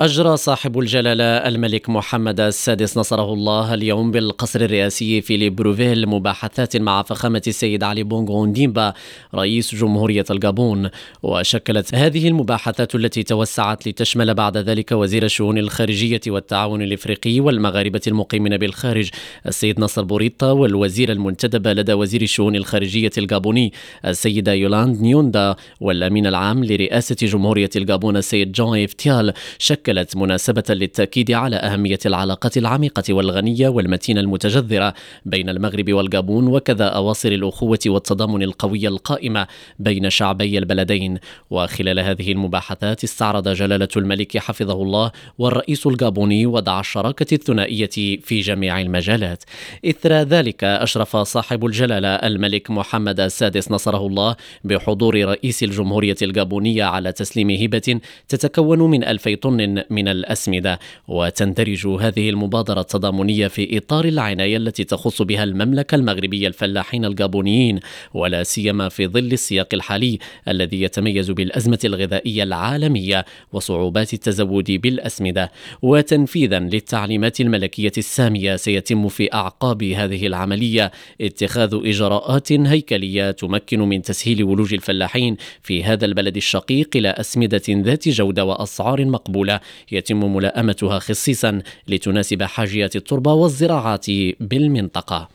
أجرى صاحب الجلالة الملك محمد السادس نصره الله اليوم بالقصر الرئاسي في ليبرفيل مباحثات مع فخامة السيد علي بونغو ديمبا رئيس جمهورية الغابون. وشكلت هذه المباحثات التي توسعت لتشمل بعد ذلك وزير الشؤون الخارجية والتعاون الإفريقي والمغاربة المقيمين بالخارج السيد ناصر بوريطا والوزير المنتدب لدى وزير الشؤون الخارجية الغابوني السيدة يولاند نيوندا والأمين العام لرئاسة جمهورية الغابون السيد جون إفتيال شكل شكلت مناسبة للتأكيد على أهمية العلاقات العميقة والغنية والمتينة المتجذرة بين المغرب والجابون وكذا أواصر الأخوة والتضامن القوية القائمة بين شعبي البلدين. وخلال هذه المباحثات استعرض جلالة الملك حفظه الله والرئيس الجابوني وضع الشراكة الثنائية في جميع المجالات. إثر ذلك أشرف صاحب الجلالة الملك محمد السادس نصره الله بحضور رئيس الجمهورية الجابونية على تسليم هبة تتكون من ألفي طن من الأسمدة وتندرج هذه المبادرة التضامنية في إطار العناية التي تخص بها المملكة المغربية الفلاحين الجابونيين ولا سيما في ظل السياق الحالي الذي يتميز بالأزمة الغذائية العالمية وصعوبات التزود بالأسمدة وتنفيذا للتعليمات الملكية السامية سيتم في أعقاب هذه العملية اتخاذ إجراءات هيكلية تمكن من تسهيل ولوج الفلاحين في هذا البلد الشقيق إلى أسمدة ذات جودة وأسعار مقبولة. يتم ملائمتها خصيصا لتناسب حاجيات التربة والزراعات بالمنطقة.